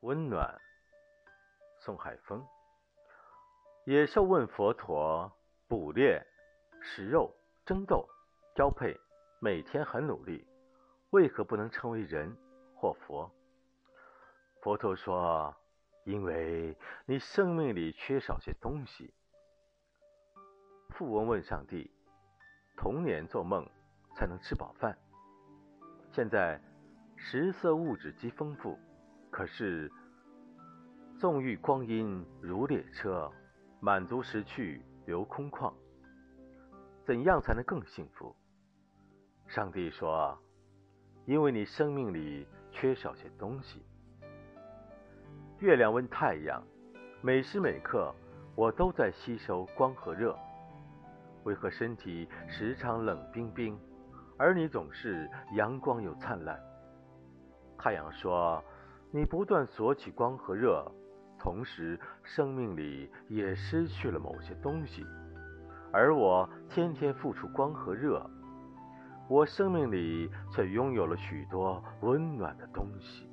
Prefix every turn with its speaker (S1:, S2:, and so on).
S1: 温暖。宋海峰。野兽问佛陀：捕猎、食肉、争斗、交配，每天很努力，为何不能成为人或佛？佛陀说：因为你生命里缺少些东西。富翁问上帝：童年做梦才能吃饱饭，现在食色物质极丰富，可是。纵欲光阴如列车，满足时去留空旷。怎样才能更幸福？上帝说：“因为你生命里缺少些东西。”月亮问太阳：“每时每刻我都在吸收光和热，为何身体时常冷冰冰，而你总是阳光又灿烂？”太阳说：“你不断索取光和热。”同时，生命里也失去了某些东西，而我天天付出光和热，我生命里却拥有了许多温暖的东西。